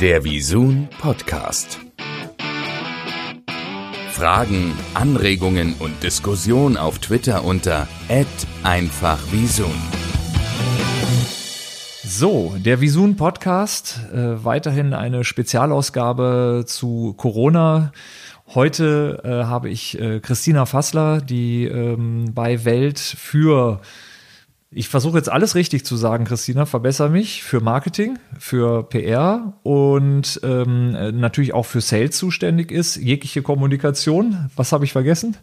Der Visun Podcast. Fragen, Anregungen und Diskussion auf Twitter unter @einfachvisun. So, der Visun Podcast, äh, weiterhin eine Spezialausgabe zu Corona. Heute äh, habe ich äh, Christina Fassler, die ähm, bei Welt für ich versuche jetzt alles richtig zu sagen, Christina, verbessere mich für Marketing, für PR und ähm, natürlich auch für Sales zuständig ist, jegliche Kommunikation. Was habe ich vergessen?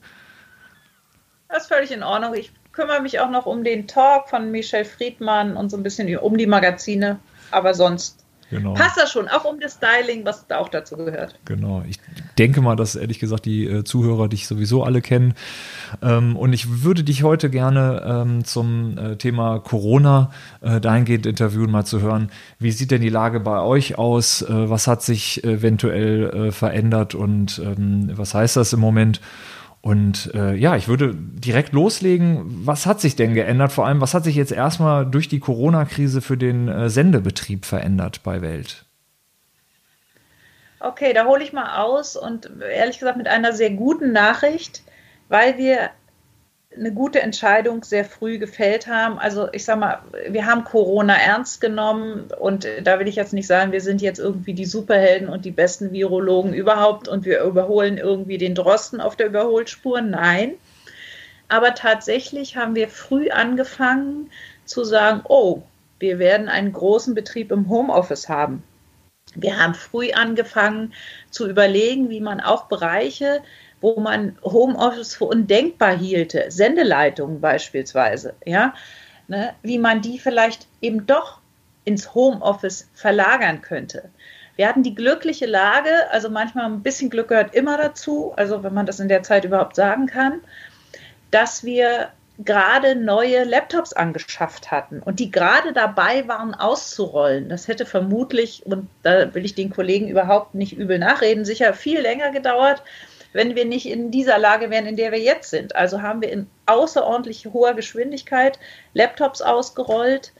Das ist völlig in Ordnung. Ich kümmere mich auch noch um den Talk von Michel Friedmann und so ein bisschen um die Magazine, aber sonst Genau. Passt das schon, auch um das Styling, was da auch dazu gehört. Genau. Ich denke mal, dass ehrlich gesagt die äh, Zuhörer dich sowieso alle kennen. Ähm, und ich würde dich heute gerne ähm, zum äh, Thema Corona äh, dahingehend interviewen, mal zu hören, wie sieht denn die Lage bei euch aus? Äh, was hat sich eventuell äh, verändert und ähm, was heißt das im Moment? Und äh, ja, ich würde direkt loslegen. Was hat sich denn geändert? Vor allem, was hat sich jetzt erstmal durch die Corona-Krise für den äh, Sendebetrieb verändert bei Welt? Okay, da hole ich mal aus und ehrlich gesagt mit einer sehr guten Nachricht, weil wir eine gute Entscheidung sehr früh gefällt haben. Also ich sage mal, wir haben Corona ernst genommen und da will ich jetzt nicht sagen, wir sind jetzt irgendwie die Superhelden und die besten Virologen überhaupt und wir überholen irgendwie den Drosten auf der Überholspur. Nein. Aber tatsächlich haben wir früh angefangen zu sagen, oh, wir werden einen großen Betrieb im Homeoffice haben. Wir haben früh angefangen zu überlegen, wie man auch Bereiche wo man Homeoffice für undenkbar hielte, Sendeleitungen beispielsweise, ja, ne, wie man die vielleicht eben doch ins Homeoffice verlagern könnte. Wir hatten die glückliche Lage, also manchmal ein bisschen Glück gehört immer dazu, also wenn man das in der Zeit überhaupt sagen kann, dass wir gerade neue Laptops angeschafft hatten und die gerade dabei waren auszurollen. Das hätte vermutlich, und da will ich den Kollegen überhaupt nicht übel nachreden, sicher viel länger gedauert, wenn wir nicht in dieser Lage wären, in der wir jetzt sind. Also haben wir in außerordentlich hoher Geschwindigkeit Laptops ausgerollt.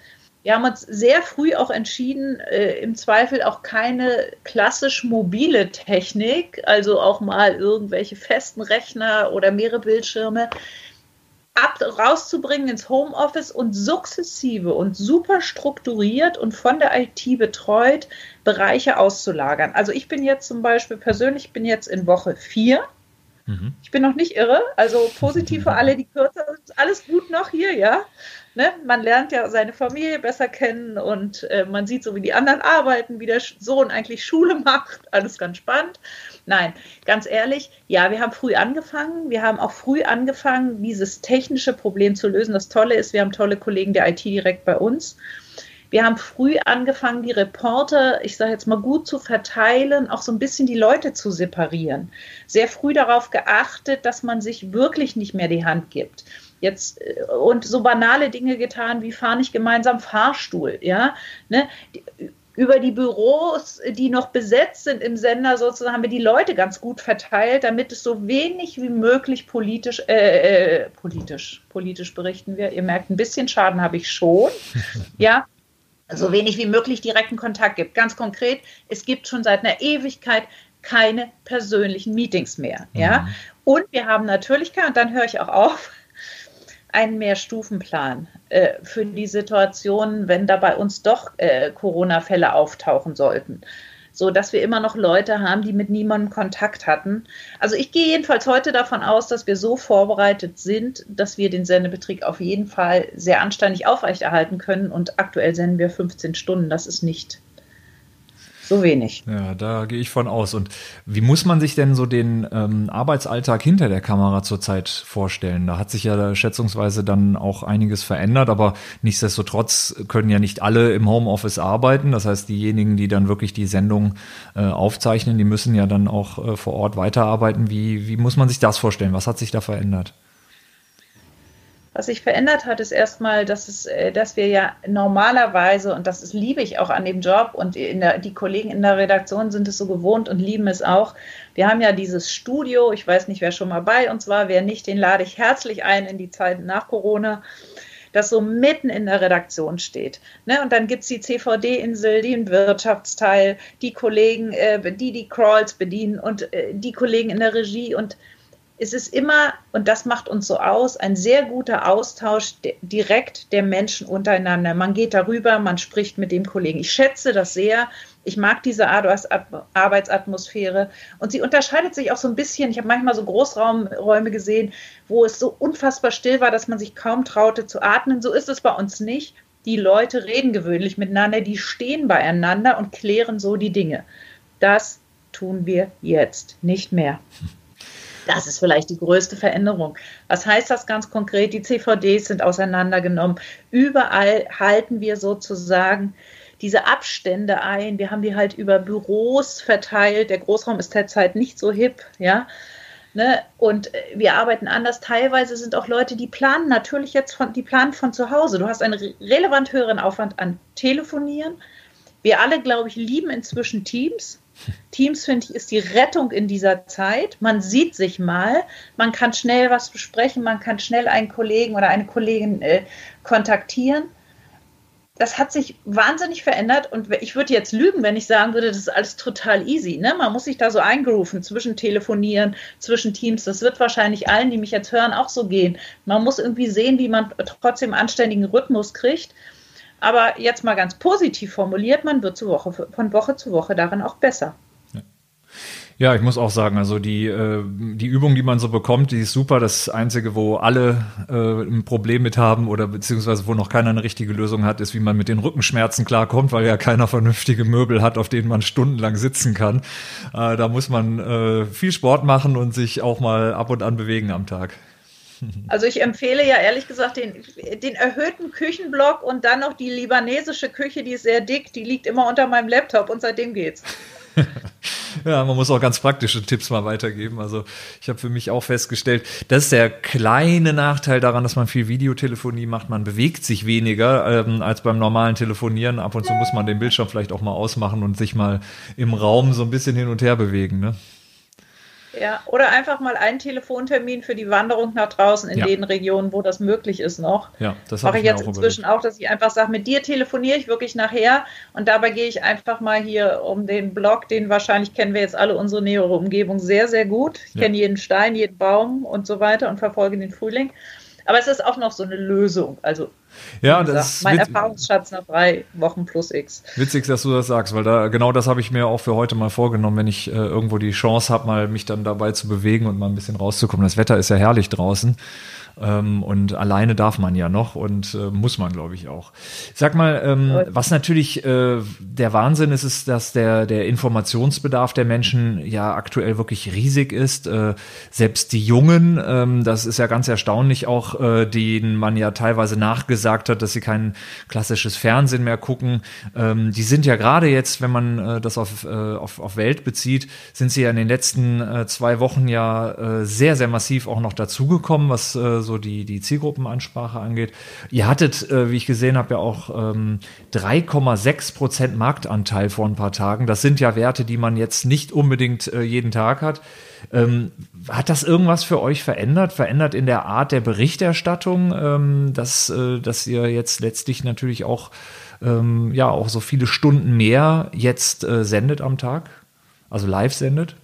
Wir haben uns sehr früh auch entschieden, äh, im Zweifel auch keine klassisch mobile Technik, also auch mal irgendwelche festen Rechner oder mehrere Bildschirme, ab, rauszubringen ins Homeoffice und sukzessive und super strukturiert und von der IT betreut Bereiche auszulagern. Also ich bin jetzt zum Beispiel persönlich, bin jetzt in Woche vier. Mhm. Ich bin noch nicht irre, also positiv für alle, die kürzer Alles gut noch hier, ja ne, man lernt ja seine Familie besser kennen und äh, man sieht so, wie die anderen arbeiten, wie der Sohn eigentlich Schule macht. Alles ganz spannend. Nein, ganz ehrlich, ja, wir haben früh angefangen. Wir haben auch früh angefangen, dieses technische Problem zu lösen. Das Tolle ist, wir haben tolle Kollegen der IT direkt bei uns. Wir haben früh angefangen, die Reporter, ich sage jetzt mal gut zu verteilen, auch so ein bisschen die Leute zu separieren. Sehr früh darauf geachtet, dass man sich wirklich nicht mehr die Hand gibt jetzt äh, und so banale Dinge getan wie fahr nicht gemeinsam Fahrstuhl, ja, ne? über die Büros, die noch besetzt sind im Sender, sozusagen haben wir die Leute ganz gut verteilt, damit es so wenig wie möglich politisch, äh, äh, politisch, politisch berichten wir. Ihr merkt, ein bisschen Schaden habe ich schon. ja, so wenig wie möglich direkten Kontakt gibt. Ganz konkret, es gibt schon seit einer Ewigkeit keine persönlichen Meetings mehr. Ja, mhm. und wir haben natürlich, und dann höre ich auch auf, einen Mehrstufenplan äh, für die Situation, wenn da bei uns doch äh, Corona-Fälle auftauchen sollten. So dass wir immer noch Leute haben, die mit niemandem Kontakt hatten. Also ich gehe jedenfalls heute davon aus, dass wir so vorbereitet sind, dass wir den Sendebetrieb auf jeden Fall sehr anständig aufrechterhalten können. Und aktuell senden wir 15 Stunden. Das ist nicht so wenig. Ja, da gehe ich von aus. Und wie muss man sich denn so den ähm, Arbeitsalltag hinter der Kamera zurzeit vorstellen? Da hat sich ja schätzungsweise dann auch einiges verändert, aber nichtsdestotrotz können ja nicht alle im Homeoffice arbeiten. Das heißt, diejenigen, die dann wirklich die Sendung äh, aufzeichnen, die müssen ja dann auch äh, vor Ort weiterarbeiten. Wie, wie muss man sich das vorstellen? Was hat sich da verändert? Was sich verändert hat, ist erstmal, dass, es, äh, dass wir ja normalerweise, und das ist, liebe ich auch an dem Job, und der, die Kollegen in der Redaktion sind es so gewohnt und lieben es auch. Wir haben ja dieses Studio, ich weiß nicht, wer schon mal bei uns war, wer nicht, den lade ich herzlich ein in die Zeit nach Corona. das so mitten in der Redaktion steht. Ne? Und dann gibt es die CVD-Insel, den Wirtschaftsteil, die Kollegen, äh, die die Crawls bedienen und äh, die Kollegen in der Regie und es ist immer, und das macht uns so aus, ein sehr guter Austausch direkt der Menschen untereinander. Man geht darüber, man spricht mit dem Kollegen. Ich schätze das sehr. Ich mag diese Arbeitsatmosphäre. Und sie unterscheidet sich auch so ein bisschen. Ich habe manchmal so Großraumräume gesehen, wo es so unfassbar still war, dass man sich kaum traute zu atmen. So ist es bei uns nicht. Die Leute reden gewöhnlich miteinander, die stehen beieinander und klären so die Dinge. Das tun wir jetzt nicht mehr. Das ist vielleicht die größte Veränderung. Was heißt das ganz konkret? Die CVDs sind auseinandergenommen. Überall halten wir sozusagen diese Abstände ein. Wir haben die halt über Büros verteilt. Der Großraum ist derzeit nicht so hip, ja. Ne? Und wir arbeiten anders. Teilweise sind auch Leute, die planen natürlich jetzt von, die planen von zu Hause. Du hast einen relevant höheren Aufwand an Telefonieren. Wir alle, glaube ich, lieben inzwischen Teams. Teams, finde ich, ist die Rettung in dieser Zeit. Man sieht sich mal, man kann schnell was besprechen, man kann schnell einen Kollegen oder eine Kollegin äh, kontaktieren. Das hat sich wahnsinnig verändert und ich würde jetzt lügen, wenn ich sagen würde, das ist alles total easy. Ne? Man muss sich da so eingerufen zwischen Telefonieren, zwischen Teams. Das wird wahrscheinlich allen, die mich jetzt hören, auch so gehen. Man muss irgendwie sehen, wie man trotzdem anständigen Rhythmus kriegt. Aber jetzt mal ganz positiv formuliert, man wird Woche, von Woche zu Woche darin auch besser. Ja, ich muss auch sagen, also die, äh, die Übung, die man so bekommt, die ist super. Das Einzige, wo alle äh, ein Problem mit haben oder beziehungsweise wo noch keiner eine richtige Lösung hat, ist, wie man mit den Rückenschmerzen klarkommt, weil ja keiner vernünftige Möbel hat, auf denen man stundenlang sitzen kann. Äh, da muss man äh, viel Sport machen und sich auch mal ab und an bewegen am Tag. Also ich empfehle ja ehrlich gesagt den, den erhöhten Küchenblock und dann noch die libanesische Küche, die ist sehr dick, die liegt immer unter meinem Laptop und seitdem geht's. ja, man muss auch ganz praktische Tipps mal weitergeben. Also ich habe für mich auch festgestellt, das ist der kleine Nachteil daran, dass man viel Videotelefonie macht. Man bewegt sich weniger ähm, als beim normalen Telefonieren. Ab und zu muss man den Bildschirm vielleicht auch mal ausmachen und sich mal im Raum so ein bisschen hin und her bewegen. Ne? Ja, oder einfach mal einen Telefontermin für die Wanderung nach draußen in ja. den Regionen, wo das möglich ist noch. Ja, das mache ich jetzt auch inzwischen überlegt. auch, dass ich einfach sage, mit dir telefoniere ich wirklich nachher und dabei gehe ich einfach mal hier um den Block, den wahrscheinlich kennen wir jetzt alle unsere nähere Umgebung sehr, sehr gut. Ich ja. kenne jeden Stein, jeden Baum und so weiter und verfolge den Frühling. Aber es ist auch noch so eine Lösung. Also ja, das ist mein Erfahrungsschatz nach drei Wochen plus X. Witzig, dass du das sagst, weil da genau das habe ich mir auch für heute mal vorgenommen, wenn ich äh, irgendwo die Chance habe, mal mich dann dabei zu bewegen und mal ein bisschen rauszukommen. Das Wetter ist ja herrlich draußen. Ähm, und alleine darf man ja noch und äh, muss man, glaube ich, auch. Sag mal, ähm, was natürlich äh, der Wahnsinn ist, ist, dass der, der Informationsbedarf der Menschen ja aktuell wirklich riesig ist. Äh, selbst die Jungen, ähm, das ist ja ganz erstaunlich auch, äh, denen man ja teilweise nachgesagt hat, dass sie kein klassisches Fernsehen mehr gucken. Ähm, die sind ja gerade jetzt, wenn man äh, das auf, äh, auf, auf Welt bezieht, sind sie ja in den letzten äh, zwei Wochen ja äh, sehr, sehr massiv auch noch dazugekommen, was äh, so die, die Zielgruppenansprache angeht. Ihr hattet, äh, wie ich gesehen habe, ja auch ähm, 3,6 Prozent Marktanteil vor ein paar Tagen. Das sind ja Werte, die man jetzt nicht unbedingt äh, jeden Tag hat. Ähm, hat das irgendwas für euch verändert? Verändert in der Art der Berichterstattung, ähm, dass, äh, dass ihr jetzt letztlich natürlich auch, ähm, ja, auch so viele Stunden mehr jetzt äh, sendet am Tag? Also live sendet?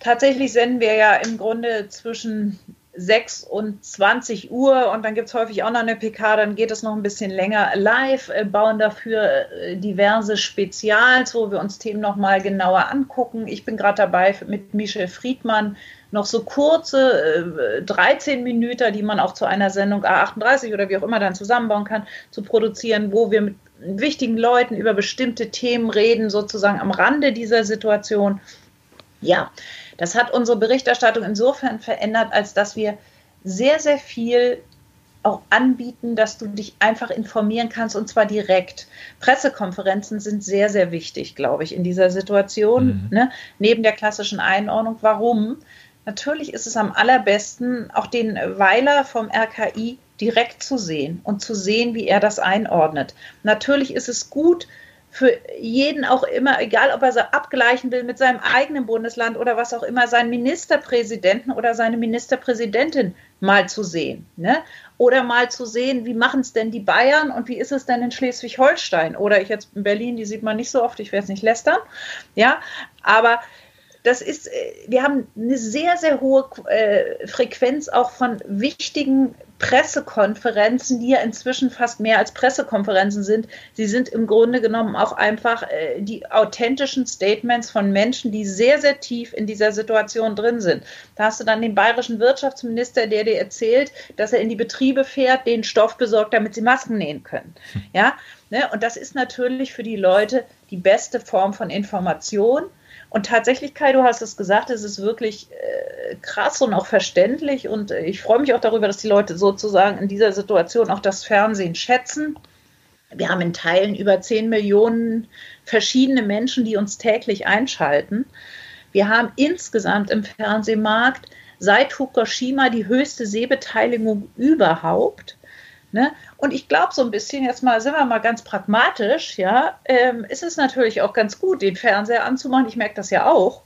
Tatsächlich senden wir ja im Grunde zwischen 6 und 20 Uhr und dann gibt es häufig auch noch eine PK, dann geht es noch ein bisschen länger live, äh, bauen dafür äh, diverse Spezials, wo wir uns Themen nochmal genauer angucken. Ich bin gerade dabei mit Michel Friedmann noch so kurze äh, 13 Minuten, die man auch zu einer Sendung A38 oder wie auch immer dann zusammenbauen kann, zu produzieren, wo wir mit wichtigen Leuten über bestimmte Themen reden, sozusagen am Rande dieser Situation. Ja, das hat unsere Berichterstattung insofern verändert, als dass wir sehr, sehr viel auch anbieten, dass du dich einfach informieren kannst und zwar direkt. Pressekonferenzen sind sehr, sehr wichtig, glaube ich, in dieser Situation, mhm. ne? neben der klassischen Einordnung. Warum? Natürlich ist es am allerbesten, auch den Weiler vom RKI direkt zu sehen und zu sehen, wie er das einordnet. Natürlich ist es gut, für jeden auch immer, egal ob er so abgleichen will mit seinem eigenen Bundesland oder was auch immer, seinen Ministerpräsidenten oder seine Ministerpräsidentin mal zu sehen. Ne? Oder mal zu sehen, wie machen es denn die Bayern und wie ist es denn in Schleswig-Holstein? Oder ich jetzt in Berlin, die sieht man nicht so oft, ich werde es nicht lästern. Ja, aber das ist, äh, wir haben eine sehr, sehr hohe äh, Frequenz auch von wichtigen Pressekonferenzen, die ja inzwischen fast mehr als Pressekonferenzen sind. Sie sind im Grunde genommen auch einfach äh, die authentischen Statements von Menschen, die sehr, sehr tief in dieser Situation drin sind. Da hast du dann den bayerischen Wirtschaftsminister, der dir erzählt, dass er in die Betriebe fährt, den Stoff besorgt, damit sie Masken nähen können. Ja, ne? und das ist natürlich für die Leute die beste Form von Information. Und tatsächlich, Kai, du hast es gesagt, es ist wirklich äh, krass und auch verständlich. Und äh, ich freue mich auch darüber, dass die Leute sozusagen in dieser Situation auch das Fernsehen schätzen. Wir haben in Teilen über 10 Millionen verschiedene Menschen, die uns täglich einschalten. Wir haben insgesamt im Fernsehmarkt seit Fukushima die höchste Sehbeteiligung überhaupt. Ne? Und ich glaube so ein bisschen, jetzt mal sind wir mal ganz pragmatisch, ja, ähm, ist es natürlich auch ganz gut, den Fernseher anzumachen. Ich merke das ja auch,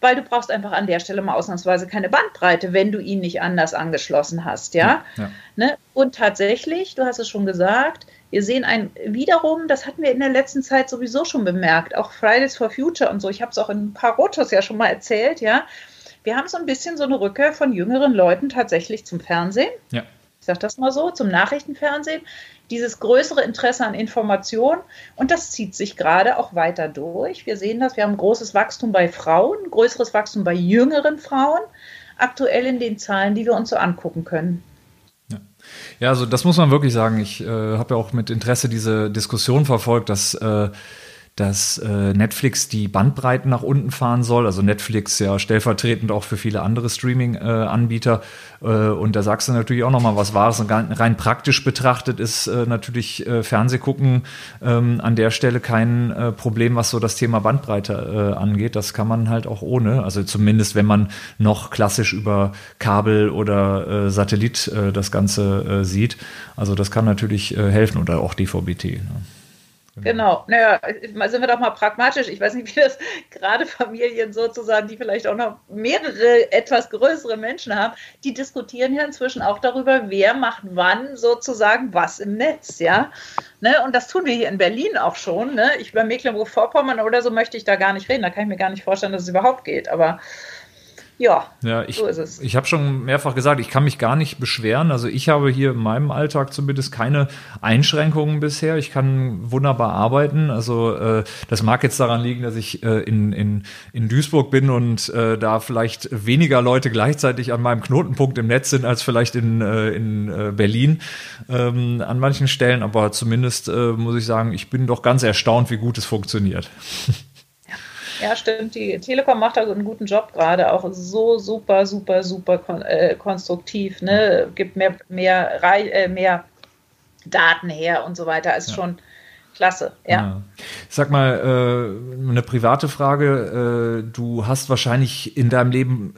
weil du brauchst einfach an der Stelle mal ausnahmsweise keine Bandbreite, wenn du ihn nicht anders angeschlossen hast, ja. ja, ja. Ne? Und tatsächlich, du hast es schon gesagt, wir sehen ein wiederum, das hatten wir in der letzten Zeit sowieso schon bemerkt, auch Fridays for Future und so. Ich habe es auch in ein paar Rotos ja schon mal erzählt, ja. Wir haben so ein bisschen so eine Rückkehr von jüngeren Leuten tatsächlich zum Fernsehen. Ja ich sage das mal so, zum Nachrichtenfernsehen, dieses größere Interesse an Information und das zieht sich gerade auch weiter durch. Wir sehen das, wir haben großes Wachstum bei Frauen, größeres Wachstum bei jüngeren Frauen, aktuell in den Zahlen, die wir uns so angucken können. Ja, also das muss man wirklich sagen. Ich äh, habe ja auch mit Interesse diese Diskussion verfolgt, dass äh, dass äh, Netflix die Bandbreiten nach unten fahren soll. Also Netflix ja stellvertretend auch für viele andere Streaming-Anbieter. Äh, äh, und da sagst du natürlich auch nochmal was Wahres. Und rein praktisch betrachtet ist äh, natürlich äh, Fernsehgucken ähm, an der Stelle kein äh, Problem, was so das Thema Bandbreite äh, angeht. Das kann man halt auch ohne. Also zumindest, wenn man noch klassisch über Kabel oder äh, Satellit äh, das Ganze äh, sieht. Also das kann natürlich äh, helfen oder auch DVB-T. Ne? Genau. genau. Naja, sind wir doch mal pragmatisch. Ich weiß nicht, wie das gerade Familien sozusagen, die vielleicht auch noch mehrere etwas größere Menschen haben, die diskutieren ja inzwischen auch darüber, wer macht wann sozusagen was im Netz, ja. Ne? Und das tun wir hier in Berlin auch schon. Ne? Ich über Mecklenburg-Vorpommern oder so möchte ich da gar nicht reden. Da kann ich mir gar nicht vorstellen, dass es überhaupt geht. Aber ja, ja ich, so ist es. Ich habe schon mehrfach gesagt, ich kann mich gar nicht beschweren. Also ich habe hier in meinem Alltag zumindest keine Einschränkungen bisher. Ich kann wunderbar arbeiten. Also äh, das mag jetzt daran liegen, dass ich äh, in, in, in Duisburg bin und äh, da vielleicht weniger Leute gleichzeitig an meinem Knotenpunkt im Netz sind als vielleicht in, äh, in äh, Berlin ähm, an manchen Stellen. Aber zumindest äh, muss ich sagen, ich bin doch ganz erstaunt, wie gut es funktioniert. Ja, stimmt. Die Telekom macht da einen guten Job gerade, auch so super, super, super kon äh, konstruktiv. Ne? Gibt mehr, mehr, äh, mehr Daten her und so weiter. Ist ja. schon klasse. Ja. ja. Sag mal, äh, eine private Frage. Äh, du hast wahrscheinlich in deinem Leben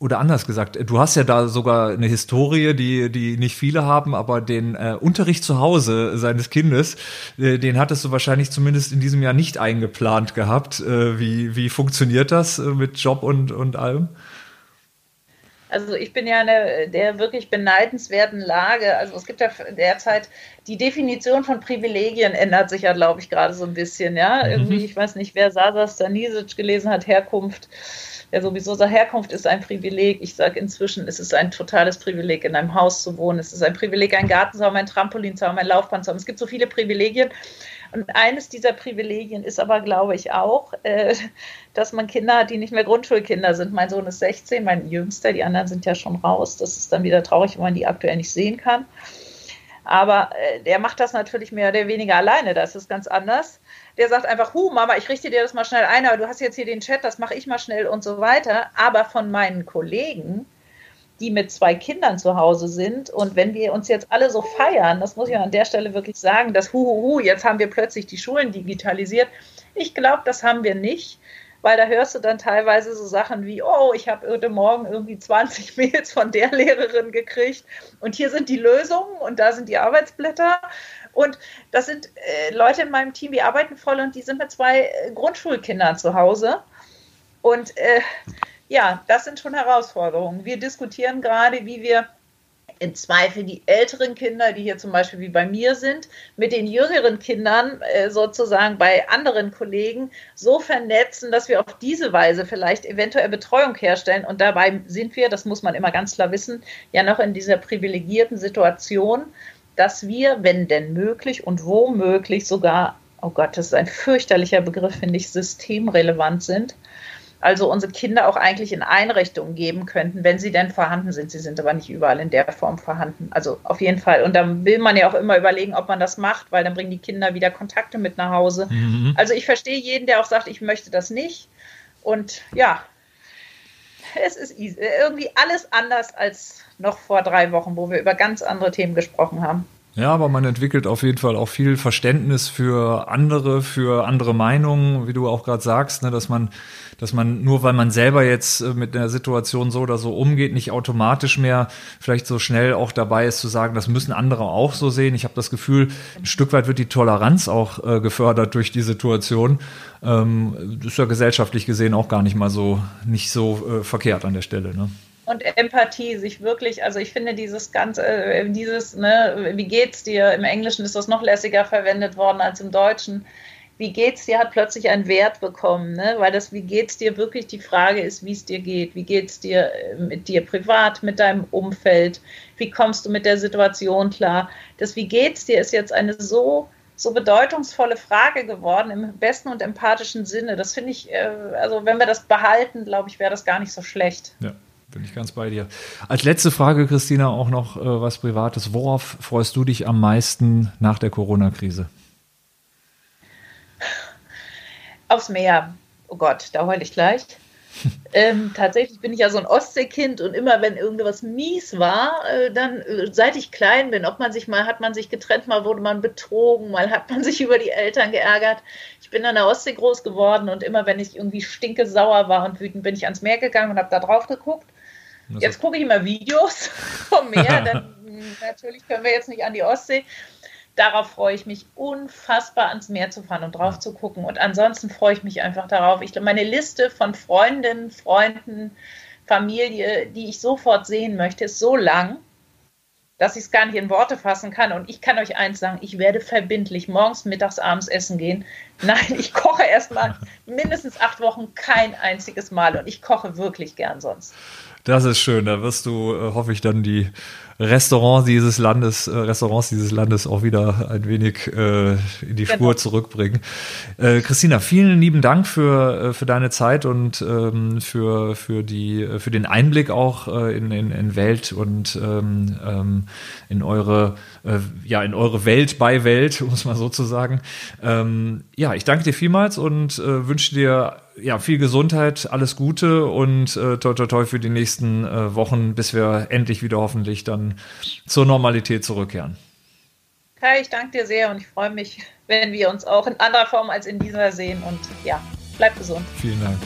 oder anders gesagt, du hast ja da sogar eine Historie, die, die nicht viele haben, aber den äh, Unterricht zu Hause seines Kindes, äh, den hattest du wahrscheinlich zumindest in diesem Jahr nicht eingeplant gehabt. Äh, wie, wie funktioniert das äh, mit Job und, und allem? Also ich bin ja in der wirklich beneidenswerten Lage. Also es gibt ja derzeit die Definition von Privilegien ändert sich ja, glaube ich, gerade so ein bisschen. Ja, mhm. irgendwie, ich weiß nicht, wer Sasa Stanisic gelesen hat, Herkunft ja sowieso sagt, Herkunft ist ein Privileg. Ich sage inzwischen, es ist ein totales Privileg, in einem Haus zu wohnen. Es ist ein Privileg, einen Garten zu haben, ein Trampolin zu haben, ein Laufband zu haben. Es gibt so viele Privilegien. Und eines dieser Privilegien ist aber, glaube ich, auch, äh, dass man Kinder hat, die nicht mehr Grundschulkinder sind. Mein Sohn ist 16, mein Jüngster, die anderen sind ja schon raus. Das ist dann wieder traurig, wenn man die aktuell nicht sehen kann. Aber äh, der macht das natürlich mehr oder weniger alleine. Das ist ganz anders der sagt einfach, hu, Mama, ich richte dir das mal schnell ein, aber du hast jetzt hier den Chat, das mache ich mal schnell und so weiter. Aber von meinen Kollegen, die mit zwei Kindern zu Hause sind und wenn wir uns jetzt alle so feiern, das muss ich an der Stelle wirklich sagen, dass hu, hu, hu, jetzt haben wir plötzlich die Schulen digitalisiert. Ich glaube, das haben wir nicht weil da hörst du dann teilweise so Sachen wie, oh, ich habe heute Morgen irgendwie 20 Mails von der Lehrerin gekriegt und hier sind die Lösungen und da sind die Arbeitsblätter Und das sind äh, Leute in meinem Team, die arbeiten voll und die sind mit zwei äh, Grundschulkindern zu Hause. Und äh, ja, das sind schon Herausforderungen. Wir diskutieren gerade, wie wir im Zweifel die älteren Kinder, die hier zum Beispiel wie bei mir sind, mit den jüngeren Kindern äh, sozusagen bei anderen Kollegen so vernetzen, dass wir auf diese Weise vielleicht eventuell Betreuung herstellen. Und dabei sind wir, das muss man immer ganz klar wissen, ja noch in dieser privilegierten Situation, dass wir, wenn denn möglich und womöglich sogar, oh Gott, das ist ein fürchterlicher Begriff, finde ich, systemrelevant sind also unsere Kinder auch eigentlich in Einrichtungen geben könnten, wenn sie denn vorhanden sind. Sie sind aber nicht überall in der Form vorhanden. Also auf jeden Fall. Und dann will man ja auch immer überlegen, ob man das macht, weil dann bringen die Kinder wieder Kontakte mit nach Hause. Mhm. Also ich verstehe jeden, der auch sagt, ich möchte das nicht. Und ja, es ist irgendwie alles anders als noch vor drei Wochen, wo wir über ganz andere Themen gesprochen haben. Ja, aber man entwickelt auf jeden Fall auch viel Verständnis für andere, für andere Meinungen, wie du auch gerade sagst, ne, dass man, dass man nur weil man selber jetzt äh, mit der Situation so oder so umgeht, nicht automatisch mehr vielleicht so schnell auch dabei ist zu sagen, das müssen andere auch so sehen. Ich habe das Gefühl, ein Stück weit wird die Toleranz auch äh, gefördert durch die Situation. Ähm, ist ja gesellschaftlich gesehen auch gar nicht mal so nicht so äh, verkehrt an der Stelle. Ne? Und Empathie, sich wirklich, also ich finde dieses ganze, äh, dieses, ne, wie geht's dir? Im Englischen ist das noch lässiger verwendet worden als im Deutschen. Wie geht's dir hat plötzlich einen Wert bekommen, ne? weil das Wie geht's dir wirklich die Frage ist, wie es dir geht. Wie geht's dir äh, mit dir privat, mit deinem Umfeld? Wie kommst du mit der Situation klar? Das Wie geht's dir ist jetzt eine so so bedeutungsvolle Frage geworden im besten und empathischen Sinne. Das finde ich, äh, also wenn wir das behalten, glaube ich, wäre das gar nicht so schlecht. Ja. Bin ich ganz bei dir. Als letzte Frage, Christina, auch noch äh, was Privates. Worauf freust du dich am meisten nach der Corona-Krise? Aufs Meer. Oh Gott, da heule ich gleich. ähm, tatsächlich bin ich ja so ein Ostseekind und immer wenn irgendwas mies war, äh, dann äh, seit ich klein bin, ob man sich mal, hat man sich getrennt, mal wurde man betrogen, mal hat man sich über die Eltern geärgert. Ich bin an der Ostsee groß geworden und immer wenn ich irgendwie stinke sauer war und wütend, bin ich ans Meer gegangen und habe da drauf geguckt. Jetzt gucke ich immer Videos vom Meer, dann natürlich können wir jetzt nicht an die Ostsee. Darauf freue ich mich unfassbar ans Meer zu fahren und drauf zu gucken. Und ansonsten freue ich mich einfach darauf. Ich, meine Liste von Freundinnen, Freunden, Familie, die ich sofort sehen möchte, ist so lang, dass ich es gar nicht in Worte fassen kann. Und ich kann euch eins sagen, ich werde verbindlich morgens, mittags, abends essen gehen. Nein, ich koche erstmal mindestens acht Wochen kein einziges Mal und ich koche wirklich gern sonst. Das ist schön. Da wirst du, äh, hoffe ich, dann die Restaurants dieses Landes, äh, Restaurants dieses Landes auch wieder ein wenig äh, in die genau. Spur zurückbringen. Äh, Christina, vielen lieben Dank für, äh, für deine Zeit und ähm, für, für, die, äh, für den Einblick auch äh, in, in, in Welt und ähm, ähm, in eure ja in eure Welt bei Welt, um es mal so zu sagen. Ähm, ja, ich danke dir vielmals und äh, wünsche dir ja viel Gesundheit, alles Gute und äh, toi toi toi für die nächsten äh, Wochen, bis wir endlich wieder hoffentlich dann zur Normalität zurückkehren. Kai, ich danke dir sehr und ich freue mich, wenn wir uns auch in anderer Form als in dieser sehen und ja, bleib gesund. Vielen Dank.